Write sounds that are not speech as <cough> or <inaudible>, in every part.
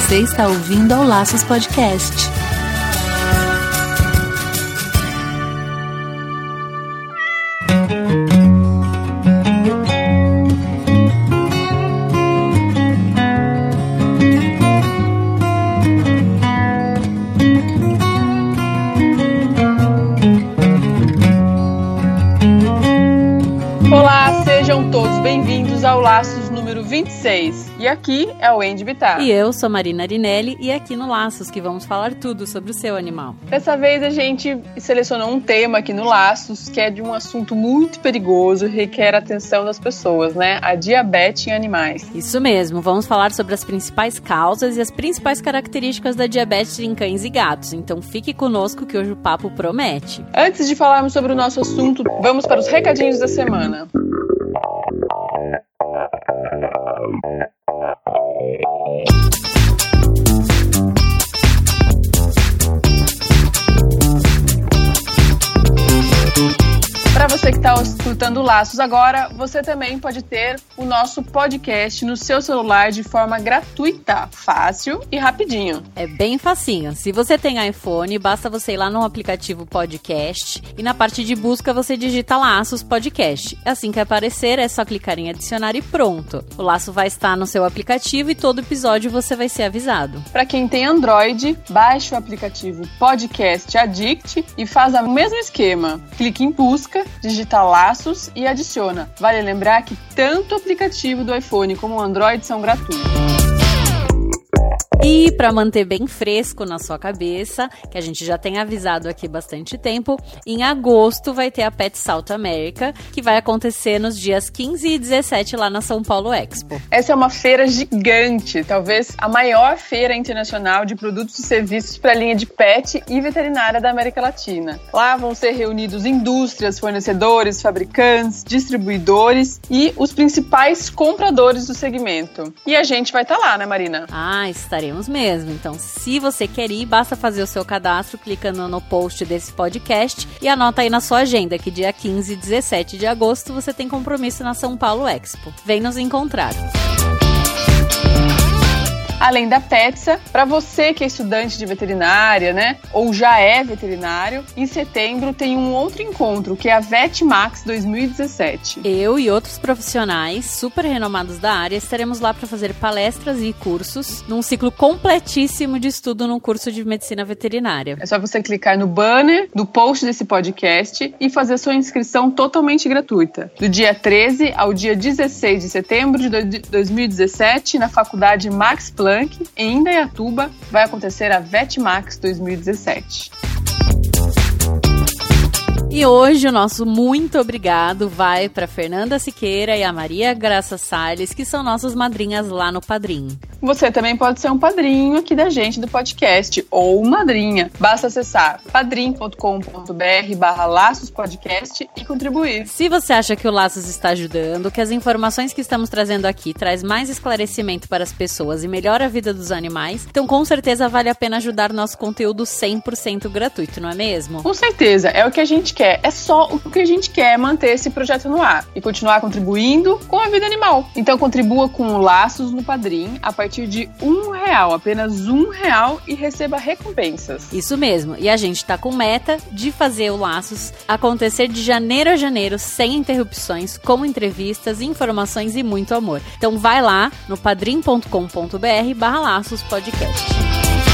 Você está ouvindo ao Laços Podcast. Olá, sejam todos bem-vindos ao Laços número 26. E aqui é o Andy Bittar. E eu sou Marina Arinelli e aqui no Laços que vamos falar tudo sobre o seu animal. Dessa vez a gente selecionou um tema aqui no Laços que é de um assunto muito perigoso e requer a atenção das pessoas, né? A diabetes em animais. Isso mesmo, vamos falar sobre as principais causas e as principais características da diabetes em cães e gatos. Então fique conosco que hoje o papo promete. Antes de falarmos sobre o nosso assunto, vamos para os recadinhos da semana. Escutando Laços agora, você também pode ter o nosso podcast no seu celular de forma gratuita, fácil e rapidinho. É bem facinho. Se você tem iPhone, basta você ir lá no aplicativo Podcast e na parte de busca você digita Laços Podcast. Assim que aparecer, é só clicar em adicionar e pronto. O laço vai estar no seu aplicativo e todo episódio você vai ser avisado. Para quem tem Android, baixe o aplicativo Podcast Addict e faz o mesmo esquema. Clique em busca, digita Laços e adiciona. Vale lembrar que tanto o aplicativo do iPhone como o Android são gratuitos. E para manter bem fresco na sua cabeça, que a gente já tem avisado aqui bastante tempo, em agosto vai ter a Pet South America, que vai acontecer nos dias 15 e 17 lá na São Paulo Expo. Essa é uma feira gigante, talvez a maior feira internacional de produtos e serviços para a linha de pet e veterinária da América Latina. Lá vão ser reunidos indústrias, fornecedores, fabricantes, distribuidores e os principais compradores do segmento. E a gente vai estar tá lá, né, Marina? Ah, estaremos mesmo. Então, se você quer ir, basta fazer o seu cadastro clicando no post desse podcast e anota aí na sua agenda que dia 15 e 17 de agosto você tem compromisso na São Paulo Expo. Vem nos encontrar. Além da PETSA, para você que é estudante de veterinária, né, ou já é veterinário, em setembro tem um outro encontro, que é a VetMax 2017. Eu e outros profissionais super renomados da área estaremos lá para fazer palestras e cursos num ciclo completíssimo de estudo no curso de medicina veterinária. É só você clicar no banner do post desse podcast e fazer sua inscrição totalmente gratuita. Do dia 13 ao dia 16 de setembro de 2017, na Faculdade Max Planck em Indaiatuba, vai acontecer a VetMax 2017. E hoje o nosso muito obrigado vai para Fernanda Siqueira e a Maria Graça Salles, que são nossas madrinhas lá no Padrim. Você também pode ser um padrinho aqui da gente do podcast ou madrinha. Basta acessar padrim.com.br barra Laços Podcast e contribuir. Se você acha que o Laços está ajudando, que as informações que estamos trazendo aqui traz mais esclarecimento para as pessoas e melhora a vida dos animais, então com certeza vale a pena ajudar nosso conteúdo 100% gratuito, não é mesmo? Com certeza, é o que a gente quer. É só o que a gente quer manter esse projeto no ar e continuar contribuindo com a vida animal. Então contribua com Laços no Padrim a partir partir de um real, apenas um real e receba recompensas. Isso mesmo. E a gente tá com meta de fazer o Laços acontecer de janeiro a janeiro sem interrupções, com entrevistas, informações e muito amor. Então vai lá no padrim.com.br barra Laços Podcast.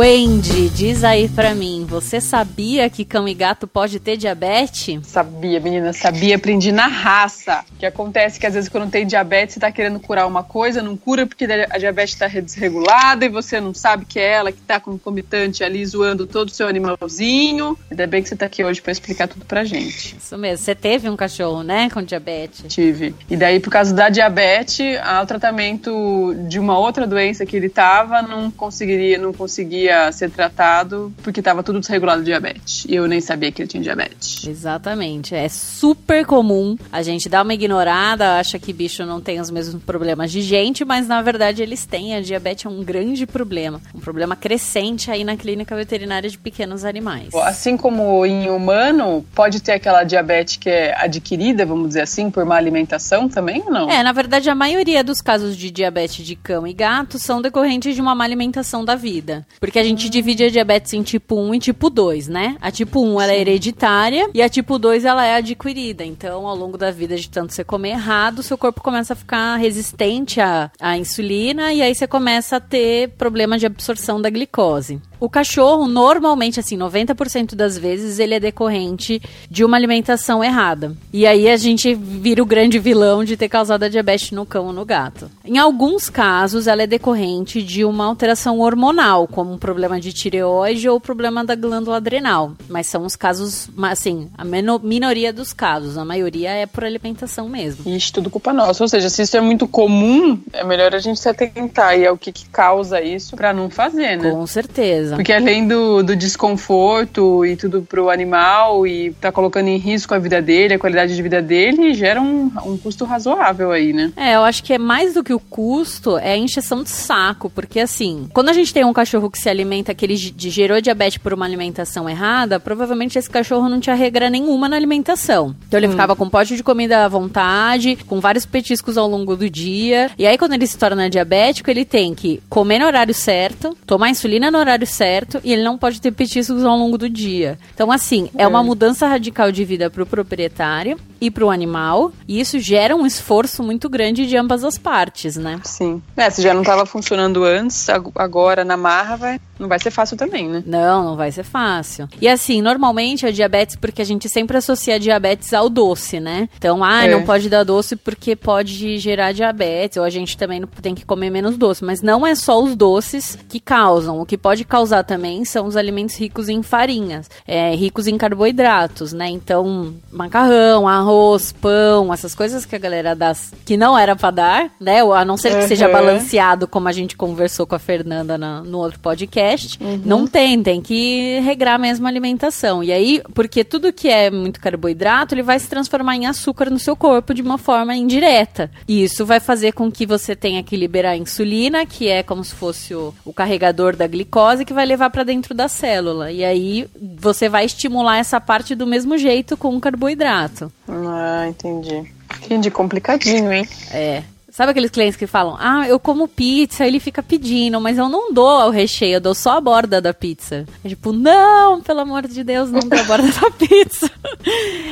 Wendy, diz aí pra mim, você sabia que cão e gato pode ter diabetes? Sabia, menina, sabia, aprendi na raça. O que acontece é que às vezes quando tem diabetes, você tá querendo curar uma coisa, não cura porque a diabetes tá desregulada e você não sabe que é ela que tá concomitante ali zoando todo o seu animalzinho. Ainda bem que você tá aqui hoje pra explicar tudo pra gente. Isso mesmo, você teve um cachorro, né, com diabetes? Tive. E daí, por causa da diabetes, o tratamento de uma outra doença que ele tava, não conseguiria, não conseguia ser tratado porque estava tudo desregulado de diabetes. E eu nem sabia que ele tinha diabetes. Exatamente. É super comum. A gente dá uma ignorada, acha que bicho não tem os mesmos problemas de gente, mas na verdade eles têm. A diabetes é um grande problema. Um problema crescente aí na clínica veterinária de pequenos animais. Assim como em humano, pode ter aquela diabetes que é adquirida, vamos dizer assim, por má alimentação também ou não? É, na verdade, a maioria dos casos de diabetes de cão e gato são decorrentes de uma má alimentação da vida. Porque a gente hum. divide a diabetes em tipo 1 e tipo 2, né? A tipo 1 ela é hereditária e a tipo 2 ela é adquirida. Então, ao longo da vida, de tanto você comer errado, seu corpo começa a ficar resistente à, à insulina e aí você começa a ter problemas de absorção da glicose. O cachorro, normalmente, assim, 90% das vezes, ele é decorrente de uma alimentação errada. E aí a gente vira o grande vilão de ter causado a diabetes no cão ou no gato. Em alguns casos, ela é decorrente de uma alteração hormonal, como um problema de tireoide ou problema da glândula adrenal. Mas são os casos, assim, a minoria dos casos. A maioria é por alimentação mesmo. Ixi, tudo culpa nossa. Ou seja, se isso é muito comum, é melhor a gente se atentar e é o que, que causa isso para não fazer, né? Com certeza Porque além do, do desconforto e tudo pro animal e tá colocando em risco a vida dele, a qualidade de vida dele, gera um, um custo razoável aí, né? É, eu acho que é mais do que o custo, é a encheção de saco, porque assim, quando a gente tem um cachorro que se alimenta, que ele gerou diabetes por uma alimentação errada, provavelmente esse cachorro não tinha regra nenhuma na alimentação. Então ele hum. ficava com pote de comida à vontade, com vários petiscos ao longo do dia, e aí quando ele se torna diabético, ele tem que comer no horário certo, tomar insulina no horário certo, certo e ele não pode ter petiscos ao longo do dia. Então, assim, é, é uma mudança radical de vida para o proprietário e para o animal, e isso gera um esforço muito grande de ambas as partes, né? Sim. É, se já não estava funcionando antes, agora na marra vai, não vai ser fácil também, né? Não, não vai ser fácil. E assim, normalmente a diabetes, porque a gente sempre associa a diabetes ao doce, né? Então, ah, é. não pode dar doce porque pode gerar diabetes, ou a gente também tem que comer menos doce, mas não é só os doces que causam, o que pode causar também são os alimentos ricos em farinhas, é, ricos em carboidratos, né? Então, macarrão, arroz, arroz, pão, essas coisas que a galera dá que não era para dar, né? A não ser que uhum. seja balanceado, como a gente conversou com a Fernanda na, no outro podcast. Uhum. Não tem, tem que regrar mesmo a alimentação. E aí, porque tudo que é muito carboidrato, ele vai se transformar em açúcar no seu corpo de uma forma indireta. E isso vai fazer com que você tenha que liberar insulina, que é como se fosse o, o carregador da glicose, que vai levar para dentro da célula. E aí você vai estimular essa parte do mesmo jeito com o carboidrato. Entendi. Entendi, complicadinho, hein? É. Sabe aqueles clientes que falam, ah, eu como pizza, ele fica pedindo, mas eu não dou o recheio, eu dou só a borda da pizza. É tipo, não, pelo amor de Deus, não dou a borda da <laughs> pizza.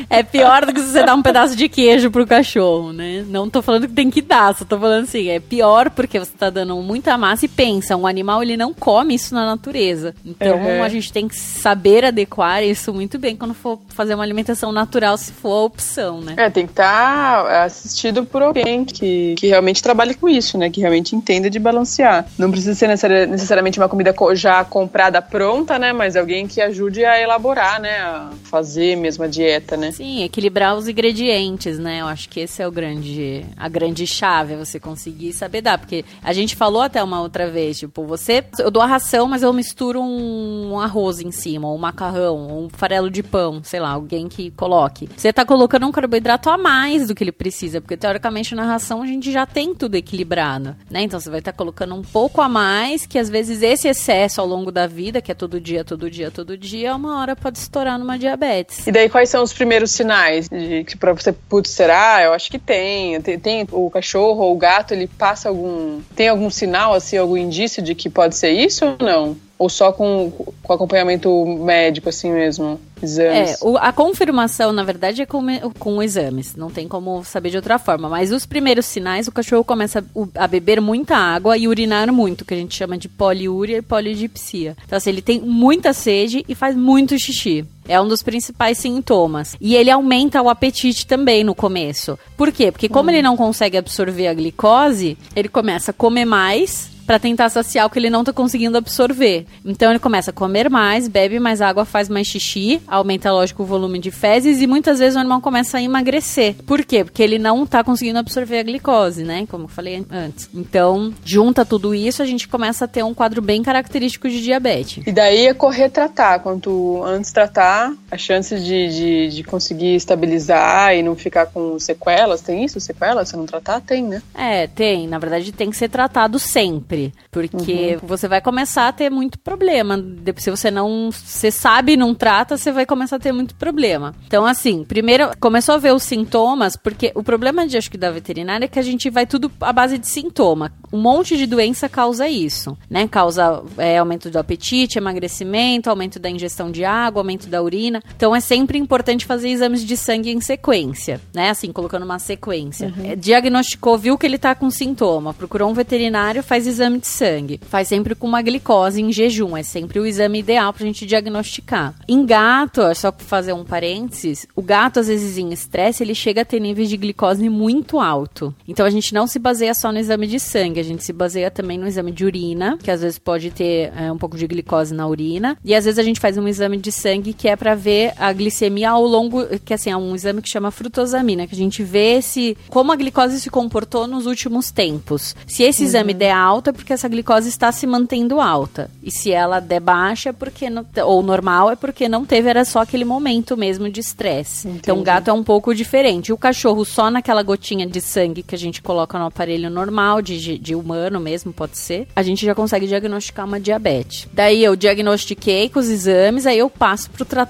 é pior do que se você dar um pedaço de queijo pro cachorro, né? Não tô falando que tem que dar, só tô falando assim, é pior porque você tá dando muita massa e pensa, um animal ele não come isso na natureza. Então uhum. a gente tem que saber adequar isso muito bem quando for fazer uma alimentação natural, se for a opção, né? É, tem que estar tá assistido por alguém que, que realmente trabalhe com isso, né? Que realmente entenda de balancear. Não precisa ser necessariamente uma comida já comprada pronta, né? Mas alguém que ajude a elaborar, né? A fazer mesmo a dieta, né? Sim, equilibrar os ingredientes, né? Eu acho que esse é o grande, a grande chave, é você conseguir saber dar. Porque a gente falou até uma outra vez, tipo, você, eu dou a ração, mas eu misturo um arroz em cima, ou um macarrão, ou um farelo de pão, sei lá, alguém que coloque. Você tá colocando um carboidrato a mais do que ele precisa, porque teoricamente na ração a gente já já tem tudo equilibrado, né? Então você vai estar tá colocando um pouco a mais, que às vezes esse excesso ao longo da vida, que é todo dia, todo dia, todo dia, uma hora pode estourar numa diabetes. E daí quais são os primeiros sinais de que para você, putz, será? Eu acho que tem. tem. Tem o cachorro ou o gato, ele passa algum, tem algum sinal assim, algum indício de que pode ser isso ou não? Ou só com, com acompanhamento médico, assim mesmo? Exames? É, o, a confirmação, na verdade, é com, com exames. Não tem como saber de outra forma. Mas os primeiros sinais, o cachorro começa a, a beber muita água e urinar muito, que a gente chama de poliúria e polidipsia. Então, assim, ele tem muita sede e faz muito xixi. É um dos principais sintomas. E ele aumenta o apetite também no começo. Por quê? Porque como hum. ele não consegue absorver a glicose, ele começa a comer mais para tentar saciar o que ele não tá conseguindo absorver. Então ele começa a comer mais, bebe mais água, faz mais xixi, aumenta, lógico, o volume de fezes e muitas vezes o animal começa a emagrecer. Por quê? Porque ele não tá conseguindo absorver a glicose, né? Como eu falei antes. Então, junta tudo isso, a gente começa a ter um quadro bem característico de diabetes. E daí é correr tratar. Quanto antes tratar, a chance de, de, de conseguir estabilizar e não ficar com sequelas, tem isso? Sequelas? Se não tratar, tem, né? É, tem. Na verdade, tem que ser tratado sempre. Porque uhum. você vai começar a ter muito problema. Se você não. Você sabe e não trata, você vai começar a ter muito problema. Então, assim, primeiro começou a ver os sintomas, porque o problema de acho que da veterinária é que a gente vai tudo à base de sintoma. Um monte de doença causa isso, né? Causa é, aumento do apetite, emagrecimento, aumento da ingestão de água, aumento da urina. Então é sempre importante fazer exames de sangue em sequência, né? Assim, colocando uma sequência. Uhum. É, diagnosticou, viu que ele tá com sintoma, procurou um veterinário, faz exame de sangue. Faz sempre com uma glicose em jejum, é sempre o exame ideal pra gente diagnosticar. Em gato, só fazer um parênteses, o gato às vezes em estresse, ele chega a ter níveis de glicose muito alto. Então a gente não se baseia só no exame de sangue, a gente se baseia também no exame de urina, que às vezes pode ter é, um pouco de glicose na urina, e às vezes a gente faz um exame de sangue que é para ver a glicemia ao longo, que assim, é um exame que chama frutosamina, que a gente vê se como a glicose se comportou nos últimos tempos. Se esse uhum. exame der alta, é porque essa glicose está se mantendo alta. E se ela der baixa, é porque não, ou normal, é porque não teve, era só aquele momento mesmo de estresse. Então o gato é um pouco diferente. O cachorro só naquela gotinha de sangue que a gente coloca no aparelho normal, de, de humano mesmo, pode ser, a gente já consegue diagnosticar uma diabetes. Daí eu diagnostiquei com os exames, aí eu passo pro tratamento.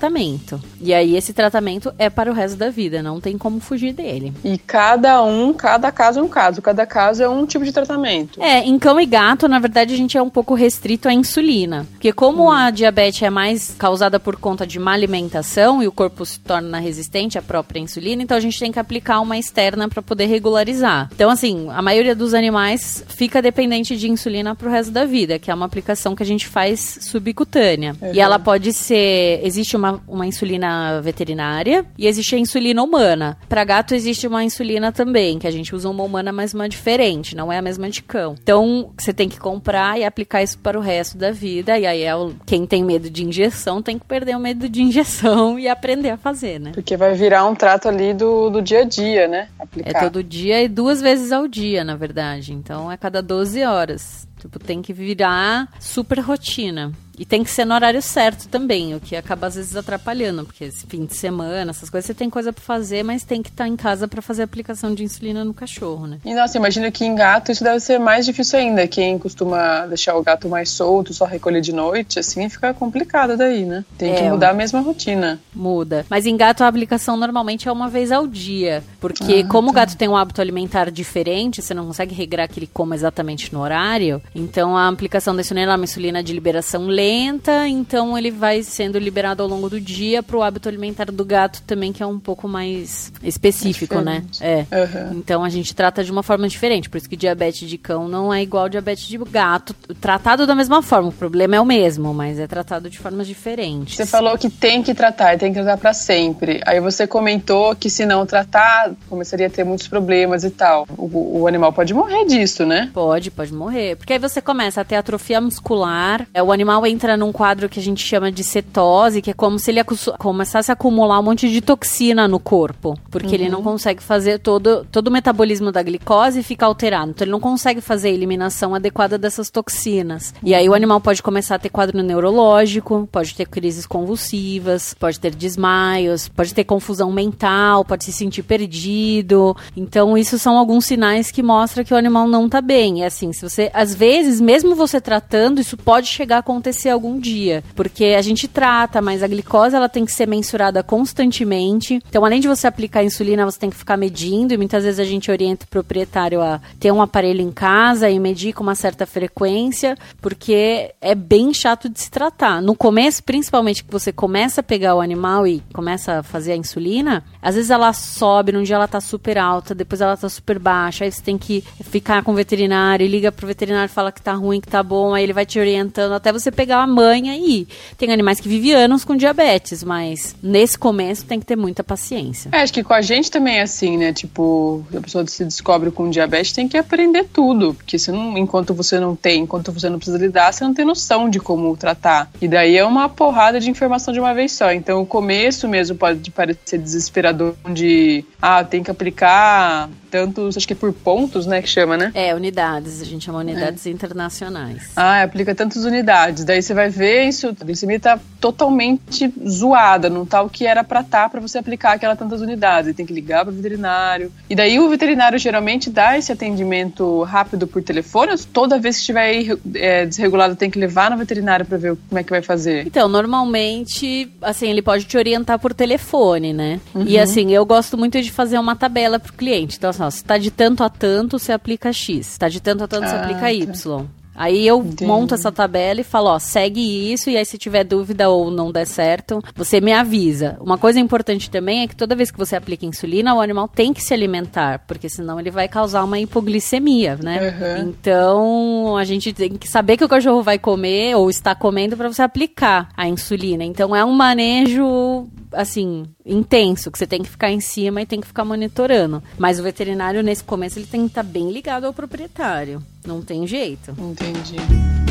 E aí esse tratamento é para o resto da vida, não tem como fugir dele. E cada um, cada caso é um caso, cada caso é um tipo de tratamento. É, em cão e gato, na verdade, a gente é um pouco restrito à insulina. Porque como hum. a diabetes é mais causada por conta de má alimentação e o corpo se torna resistente à própria insulina, então a gente tem que aplicar uma externa para poder regularizar. Então, assim, a maioria dos animais fica dependente de insulina pro resto da vida, que é uma aplicação que a gente faz subcutânea. Uhum. E ela pode ser. Existe uma, uma insulina veterinária e existe a insulina humana. Para gato existe uma insulina também, que a gente usa uma humana, mas uma diferente, não é a mesma de cão. Então, você tem que comprar e aplicar isso para o resto da vida. E aí é o, quem tem medo de injeção tem que perder o medo de injeção <laughs> e aprender a fazer, né? Porque vai virar um trato ali do, do dia a dia, né? Aplicar. É todo dia e duas vezes ao dia, na verdade. Então é cada 12 horas. Tipo, tem que virar super rotina. E tem que ser no horário certo também, o que acaba às vezes atrapalhando, porque esse fim de semana, essas coisas, você tem coisa para fazer, mas tem que estar tá em casa para fazer a aplicação de insulina no cachorro, né? E nossa, imagina que em gato isso deve ser mais difícil ainda. Quem costuma deixar o gato mais solto, só recolher de noite, assim, fica complicado daí, né? Tem é, que mudar a mesma rotina. Muda. Mas em gato a aplicação normalmente é uma vez ao dia, porque ah, como tá. o gato tem um hábito alimentar diferente, você não consegue regrar que ele coma exatamente no horário, então a aplicação da insulina é uma insulina de liberação lenta lenta, então ele vai sendo liberado ao longo do dia para o hábito alimentar do gato também, que é um pouco mais específico, né? É. Uhum. Então a gente trata de uma forma diferente, por isso que diabetes de cão não é igual ao diabetes de gato, tratado da mesma forma, o problema é o mesmo, mas é tratado de formas diferentes. Você falou que tem que tratar, tem que tratar para sempre. Aí você comentou que se não tratar, começaria a ter muitos problemas e tal. O, o animal pode morrer disso, né? Pode, pode morrer. Porque aí você começa a ter atrofia muscular, é, o animal entra entra num quadro que a gente chama de cetose, que é como se ele começasse a acumular um monte de toxina no corpo, porque uhum. ele não uhum. consegue fazer todo, todo o metabolismo da glicose fica alterado, então ele não consegue fazer a eliminação adequada dessas toxinas. E aí o animal pode começar a ter quadro neurológico, pode ter crises convulsivas, pode ter desmaios, pode ter confusão mental, pode se sentir perdido. Então isso são alguns sinais que mostram que o animal não tá bem. É assim, se você às vezes, mesmo você tratando, isso pode chegar a acontecer acontecer algum dia, porque a gente trata, mas a glicose ela tem que ser mensurada constantemente. Então, além de você aplicar insulina, você tem que ficar medindo e muitas vezes a gente orienta o proprietário a ter um aparelho em casa e medir com uma certa frequência, porque é bem chato de se tratar. No começo, principalmente que você começa a pegar o animal e começa a fazer a insulina, às vezes ela sobe, num dia ela tá super alta, depois ela tá super baixa, aí você tem que ficar com o veterinário, liga pro veterinário, fala que tá ruim, que tá bom, aí ele vai te orientando até você pegar a mãe aí. Tem animais que vivem anos com diabetes, mas nesse começo tem que ter muita paciência. É, acho que com a gente também é assim, né? Tipo, a pessoa se descobre com diabetes tem que aprender tudo, porque se não, enquanto você não tem, enquanto você não precisa lidar, você não tem noção de como tratar. E daí é uma porrada de informação de uma vez só. Então o começo mesmo pode parecer desesperador de ah, tem que aplicar tantos, acho que é por pontos, né, que chama, né? É, unidades, a gente chama unidades é. internacionais. Ah, aplica tantas unidades. Daí você vai ver isso, a glicemia tá totalmente zoada, não tá o que era para tá para você aplicar aquela tantas unidades. Tem que ligar para o veterinário. E daí o veterinário geralmente dá esse atendimento rápido por telefone, toda vez que estiver é, desregulado tem que levar no veterinário para ver como é que vai fazer. Então, normalmente, assim, ele pode te orientar por telefone, né? Uhum. E assim, eu gosto muito de fazer uma tabela pro cliente. Então, assim, ó, se tá de tanto a tanto, você aplica X. Se tá de tanto a tanto, ah, você aplica tá. Y. Aí eu Entendi. monto essa tabela e falo, ó, segue isso, e aí se tiver dúvida ou não der certo, você me avisa. Uma coisa importante também é que toda vez que você aplica insulina, o animal tem que se alimentar, porque senão ele vai causar uma hipoglicemia, né? Uhum. Então, a gente tem que saber que o cachorro vai comer ou está comendo para você aplicar a insulina. Então, é um manejo assim, intenso, que você tem que ficar em cima e tem que ficar monitorando. Mas o veterinário, nesse começo, ele tem que estar tá bem ligado ao proprietário. Não tem jeito. Entendi. changing.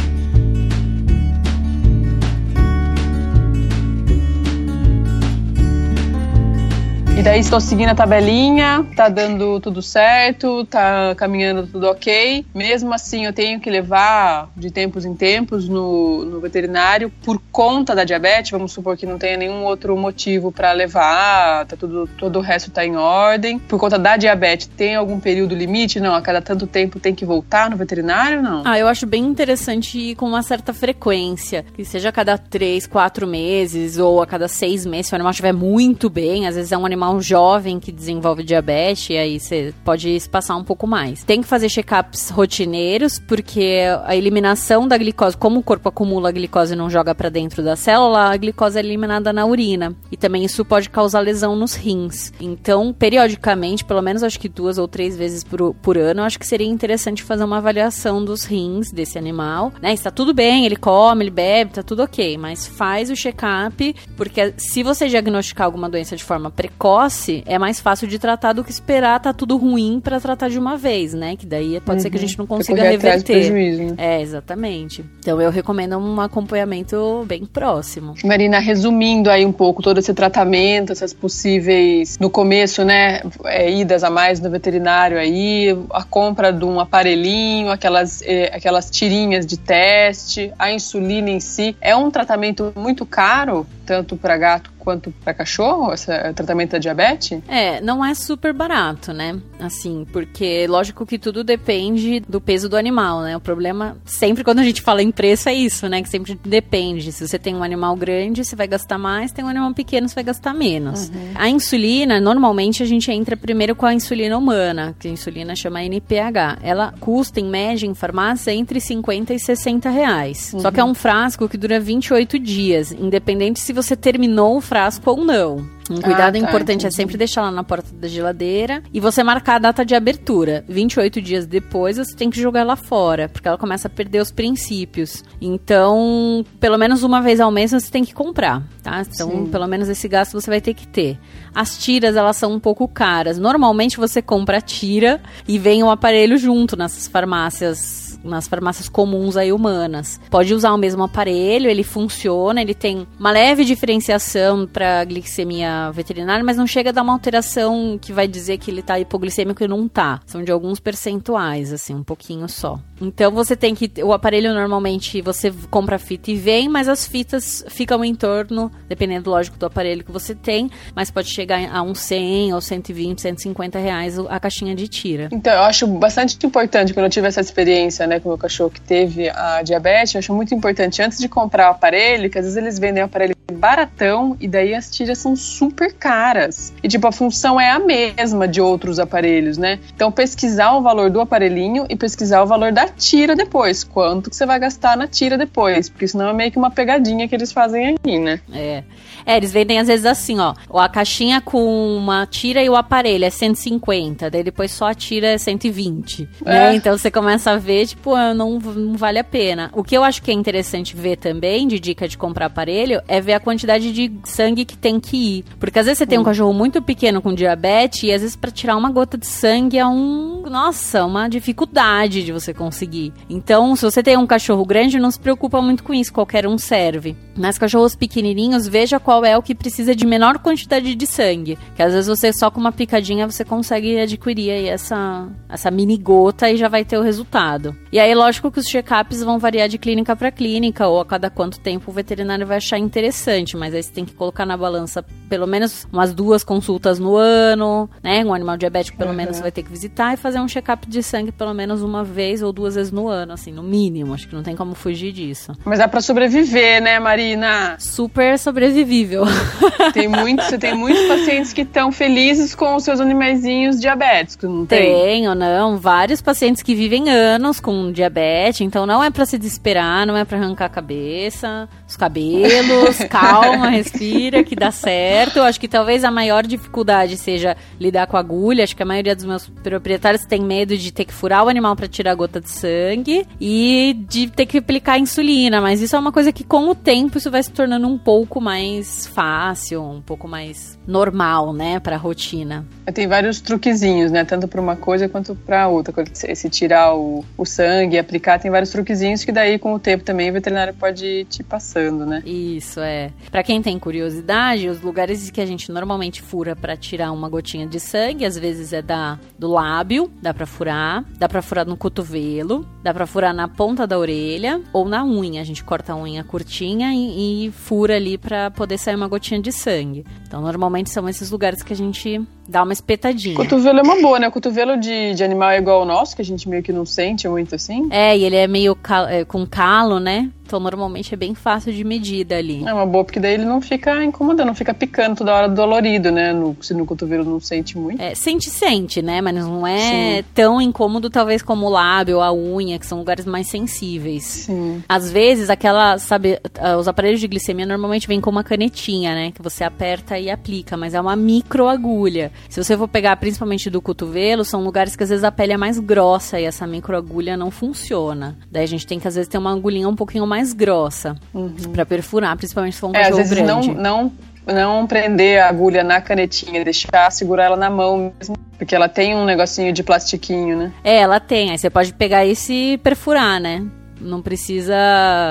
E daí estou seguindo a tabelinha, tá dando tudo certo, tá caminhando tudo ok. Mesmo assim, eu tenho que levar de tempos em tempos no, no veterinário por conta da diabetes. Vamos supor que não tenha nenhum outro motivo para levar, tá tudo, todo o resto tá em ordem. Por conta da diabetes, tem algum período limite? Não, a cada tanto tempo tem que voltar no veterinário, não? Ah, eu acho bem interessante ir com uma certa frequência, que seja a cada três, quatro meses ou a cada seis meses, se o animal estiver muito bem, às vezes é um animal animal jovem que desenvolve diabetes, e aí você pode espaçar um pouco mais. Tem que fazer check-ups rotineiros, porque a eliminação da glicose, como o corpo acumula a glicose e não joga para dentro da célula, a glicose é eliminada na urina. E também isso pode causar lesão nos rins. Então, periodicamente, pelo menos acho que duas ou três vezes por, por ano, acho que seria interessante fazer uma avaliação dos rins desse animal. Né? Está tudo bem, ele come, ele bebe, tá tudo ok, mas faz o check-up, porque se você diagnosticar alguma doença de forma precoce, precoce é mais fácil de tratar do que esperar tá tudo ruim para tratar de uma vez, né? Que daí pode uhum. ser que a gente não uhum. consiga reverter. Né? É, exatamente. Então eu recomendo um acompanhamento bem próximo. Marina, resumindo aí um pouco todo esse tratamento, essas possíveis no começo, né, é, idas a mais no veterinário aí, a compra de um aparelhinho, aquelas é, aquelas tirinhas de teste, a insulina em si, é um tratamento muito caro tanto para gato quanto para cachorro, esse tratamento da diabetes? É, não é super barato, né? Assim, porque lógico que tudo depende do peso do animal, né? O problema, sempre quando a gente fala em preço, é isso, né? Que sempre depende. Se você tem um animal grande, você vai gastar mais, tem um animal pequeno, você vai gastar menos. Uhum. A insulina, normalmente a gente entra primeiro com a insulina humana, que a insulina chama NPH. Ela custa, em média, em farmácia, entre 50 e 60 reais. Uhum. Só que é um frasco que dura 28 dias, independente se você terminou o frasco frasco ou não. Um cuidado ah, tá, importante entendi. é sempre deixar lá na porta da geladeira e você marcar a data de abertura. 28 dias depois você tem que jogar ela fora, porque ela começa a perder os princípios. Então, pelo menos uma vez ao mês você tem que comprar, tá? Então, Sim. pelo menos esse gasto você vai ter que ter. As tiras, elas são um pouco caras. Normalmente você compra a tira e vem o um aparelho junto nessas farmácias nas farmácias comuns aí humanas. Pode usar o mesmo aparelho, ele funciona, ele tem uma leve diferenciação para glicemia veterinária, mas não chega a dar uma alteração que vai dizer que ele tá hipoglicêmico e não tá. São de alguns percentuais, assim, um pouquinho só. Então você tem que. O aparelho normalmente você compra a fita e vem, mas as fitas ficam em torno, dependendo, lógico, do aparelho que você tem, mas pode chegar a uns 100 ou 120, 150 reais a caixinha de tira. Então, eu acho bastante importante quando eu tive essa experiência, né, com o meu cachorro que teve a diabetes, eu acho muito importante antes de comprar o aparelho, que às vezes eles vendem o aparelho baratão e daí as tiras são super caras. E tipo, a função é a mesma de outros aparelhos, né? Então pesquisar o valor do aparelhinho e pesquisar o valor da tira depois. Quanto que você vai gastar na tira depois, porque senão é meio que uma pegadinha que eles fazem aí, né? É. É, eles vendem às vezes assim, ó. A caixinha com uma tira e o aparelho é 150, daí depois só a tira é 120. É. Né? Então você começa a ver, tipo, ah, não, não vale a pena. O que eu acho que é interessante ver também, de dica de comprar aparelho, é ver a quantidade de sangue que tem que ir. Porque às vezes você tem um cachorro muito pequeno com diabetes e às vezes para tirar uma gota de sangue é um. Nossa, uma dificuldade de você conseguir. Então, se você tem um cachorro grande, não se preocupa muito com isso, qualquer um serve. Mas cachorros pequenininhos, veja qual é o que precisa de menor quantidade de sangue. Que às vezes você só com uma picadinha você consegue adquirir aí essa, essa mini gota e já vai ter o resultado. E aí, lógico que os check-ups vão variar de clínica para clínica ou a cada quanto tempo o veterinário vai achar interessante, mas aí você tem que colocar na balança pelo menos umas duas consultas no ano, né? Um animal diabético pelo uhum. menos você vai ter que visitar e fazer um check-up de sangue pelo menos uma vez ou duas vezes no ano, assim, no mínimo. Acho que não tem como fugir disso. Mas dá para sobreviver, né, Marina? Super sobrevivível. <laughs> Tem muito, você tem muitos pacientes que estão felizes com os seus animaizinhos diabéticos, não tem? Tem ou não. Vários pacientes que vivem anos com diabetes, então não é para se desesperar, não é para arrancar a cabeça, os cabelos, <laughs> calma, respira, que dá certo. Eu acho que talvez a maior dificuldade seja lidar com a agulha. Acho que a maioria dos meus proprietários tem medo de ter que furar o animal para tirar a gota de sangue e de ter que aplicar insulina, mas isso é uma coisa que com o tempo isso vai se tornando um pouco mais fácil, um pouco mais normal, né, para a rotina. Tem vários truquezinhos, né, tanto para uma coisa quanto para outra. Se tirar o, o sangue aplicar, tem vários truquezinhos que daí com o tempo também o veterinário pode te passando, né? Isso é. Para quem tem curiosidade, os lugares que a gente normalmente fura para tirar uma gotinha de sangue, às vezes é da do lábio, dá para furar, dá para furar no cotovelo, dá para furar na ponta da orelha ou na unha. A gente corta a unha curtinha e, e fura ali para poder sair uma gotinha de sangue. Então, normalmente são esses lugares que a gente dá uma espetadinha. Cotovelo é uma boa, né? O cotovelo de, de animal é igual ao nosso, que a gente meio que não sente muito assim. É, e ele é meio cal é, com calo, né? Então, normalmente é bem fácil de medida ali. É uma boa, porque daí ele não fica incomodando, não fica picando toda hora dolorido, né? No, se no cotovelo não sente muito. É, sente, sente, né? Mas não é Sim. tão incômodo, talvez, como o lábio, a unha, que são lugares mais sensíveis. Sim. Às vezes, aquela, sabe, os aparelhos de glicemia normalmente vêm com uma canetinha, né? Que você aperta e aplica, mas é uma micro agulha. Se você for pegar principalmente do cotovelo, são lugares que às vezes a pele é mais grossa e essa micro agulha não funciona. Daí a gente tem que às vezes ter uma agulhinha um pouquinho mais mais grossa uhum. para perfurar, principalmente se for um é, cachorro às vezes grande. Não, não, não prender a agulha na canetinha, deixar segurar ela na mão mesmo. Porque ela tem um negocinho de plastiquinho, né? É, ela tem. Aí você pode pegar esse e perfurar, né? Não precisa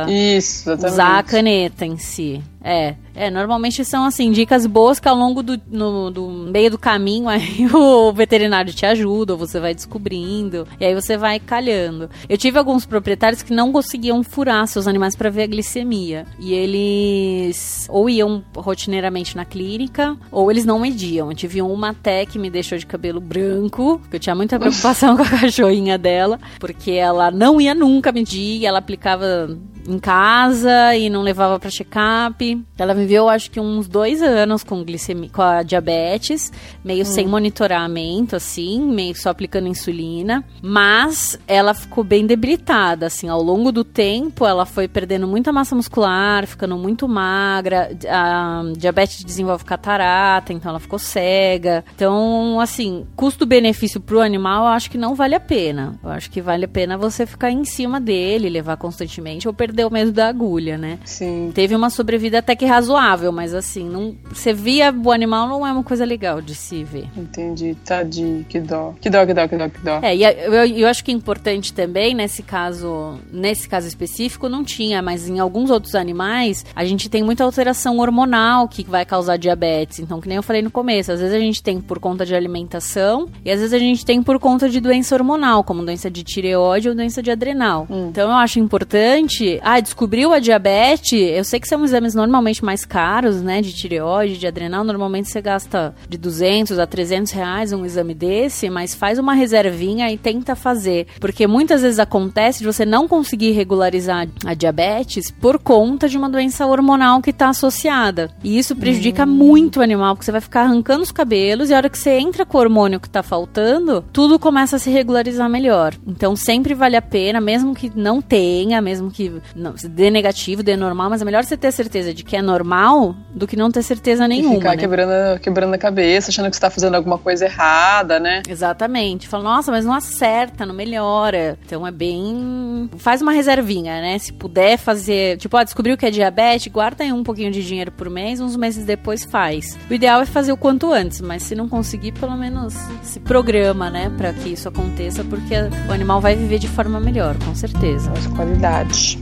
Isso, usar a caneta em si. É, é, normalmente são assim, dicas boas que ao longo do no, do meio do caminho aí <laughs> o veterinário te ajuda, ou você vai descobrindo, e aí você vai calhando. Eu tive alguns proprietários que não conseguiam furar seus animais para ver a glicemia. E eles ou iam rotineiramente na clínica, ou eles não mediam. Eu tive uma até que me deixou de cabelo branco, porque eu tinha muita preocupação <laughs> com a cachorrinha dela, porque ela não ia nunca medir, ela aplicava em casa e não levava para check-up. Ela viveu, acho que uns dois anos com glicemia, com a diabetes, meio hum. sem monitoramento, assim, meio só aplicando insulina. Mas ela ficou bem debilitada, assim, ao longo do tempo, ela foi perdendo muita massa muscular, ficando muito magra. A diabetes desenvolve catarata, então ela ficou cega. Então, assim, custo-benefício pro animal, eu acho que não vale a pena. Eu acho que vale a pena você ficar em cima dele, levar constantemente ou perder perdeu medo da agulha, né? Sim. Teve uma sobrevida até que razoável, mas assim, não, você via o animal não é uma coisa legal de se ver. Entendi, tadinho, que dó. Que dó, que dó, que dó, que dó. É, e eu, eu acho que é importante também, nesse caso, nesse caso específico, não tinha, mas em alguns outros animais, a gente tem muita alteração hormonal que vai causar diabetes. Então, que nem eu falei no começo, às vezes a gente tem por conta de alimentação e às vezes a gente tem por conta de doença hormonal, como doença de tireoide ou doença de adrenal. Hum. Então, eu acho importante ah, descobriu a diabetes, eu sei que são exames normalmente mais caros, né, de tireoide, de adrenal, normalmente você gasta de 200 a 300 reais um exame desse, mas faz uma reservinha e tenta fazer, porque muitas vezes acontece de você não conseguir regularizar a diabetes por conta de uma doença hormonal que está associada, e isso prejudica hum. muito o animal, porque você vai ficar arrancando os cabelos e a hora que você entra com o hormônio que está faltando, tudo começa a se regularizar melhor. Então sempre vale a pena, mesmo que não tenha, mesmo que não, dê negativo, dê normal, mas é melhor você ter certeza de que é normal do que não ter certeza nenhuma. E ficar né? quebrando, quebrando a cabeça, achando que você tá fazendo alguma coisa errada, né? Exatamente. Fala, nossa, mas não acerta, não melhora. Então é bem. Faz uma reservinha, né? Se puder fazer. Tipo, ó, descobriu que é diabetes, guarda aí um pouquinho de dinheiro por mês, uns meses depois faz. O ideal é fazer o quanto antes, mas se não conseguir, pelo menos se programa, né? Pra que isso aconteça, porque o animal vai viver de forma melhor, com certeza. Mais qualidade.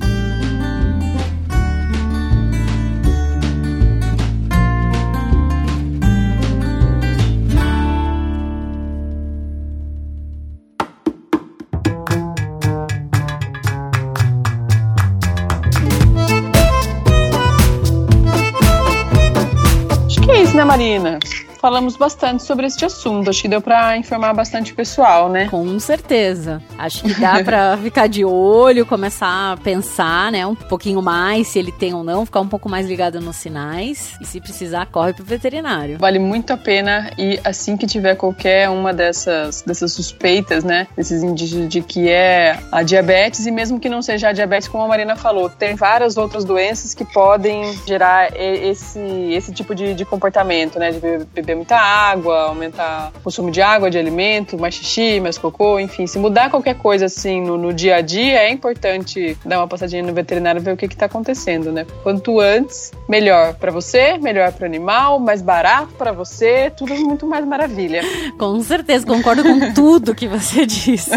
Né, Marina? Falamos bastante sobre este assunto. Acho que deu para informar bastante o pessoal, né? Com certeza. Acho que dá para <laughs> ficar de olho, começar a pensar, né, um pouquinho mais se ele tem ou não, ficar um pouco mais ligado nos sinais e se precisar corre pro veterinário. Vale muito a pena e assim que tiver qualquer uma dessas dessas suspeitas, né, desses indícios de que é a diabetes e mesmo que não seja a diabetes, como a Marina falou, tem várias outras doenças que podem gerar esse esse tipo de, de comportamento, né, de beber beber muita água, aumentar o consumo de água, de alimento, mais xixi, mais cocô, enfim, se mudar qualquer coisa assim no, no dia a dia, é importante dar uma passadinha no veterinário e ver o que está acontecendo, né? Quanto antes, melhor para você, melhor para o animal, mais barato para você, tudo muito mais maravilha. Com certeza, concordo com <laughs> tudo que você disse.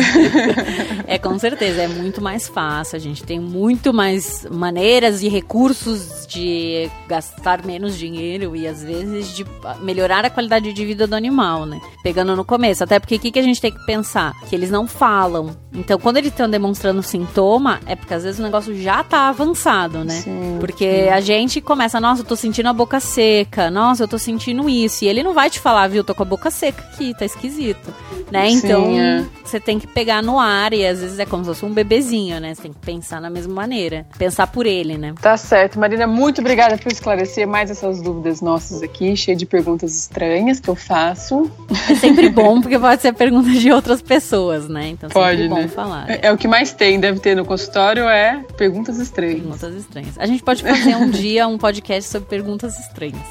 é com certeza, é muito mais fácil, a gente tem muito mais maneiras e recursos de gastar menos dinheiro e às vezes de melhorar a qualidade de vida do animal, né? Pegando no começo. Até porque o que, que a gente tem que pensar? Que eles não falam. Então, quando eles estão demonstrando sintoma, é porque às vezes o negócio já tá avançado, né? Sim, porque sim. a gente começa, nossa, eu tô sentindo a boca seca, nossa, eu tô sentindo isso. E ele não vai te falar, viu, tô com a boca seca aqui, tá esquisito. Né? Então, sim, é. você tem que pegar no ar e às vezes é como se fosse um bebezinho, né? Você tem que pensar na mesma maneira. Pensar por ele, né? Tá certo. Marina, muito obrigada por esclarecer mais essas dúvidas nossas aqui, cheia de perguntas estranhas que eu faço. É sempre <laughs> bom, porque pode ser pergunta de outras pessoas, né? Então pode, sempre bom né? falar. É. é. o que mais tem, deve ter no consultório, é perguntas estranhas. Perguntas estranhas. A gente pode fazer um dia um podcast sobre perguntas estranhas.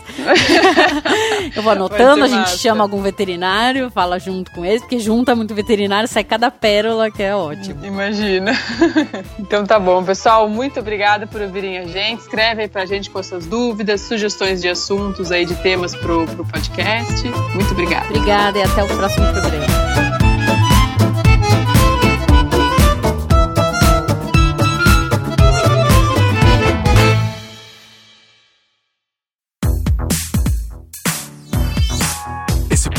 eu vou anotando, a gente massa. chama algum veterinário, fala junto com eles, porque junta muito veterinário, sai cada pérola que é ótimo. Imagina. <laughs> então tá bom, pessoal, muito obrigada por ouvirem a gente. Escreve aí pra gente com as suas dúvidas, sugestões de assuntos aí, de temas pro, pro podcast podcast. Muito obrigada. Obrigada e até o próximo programa.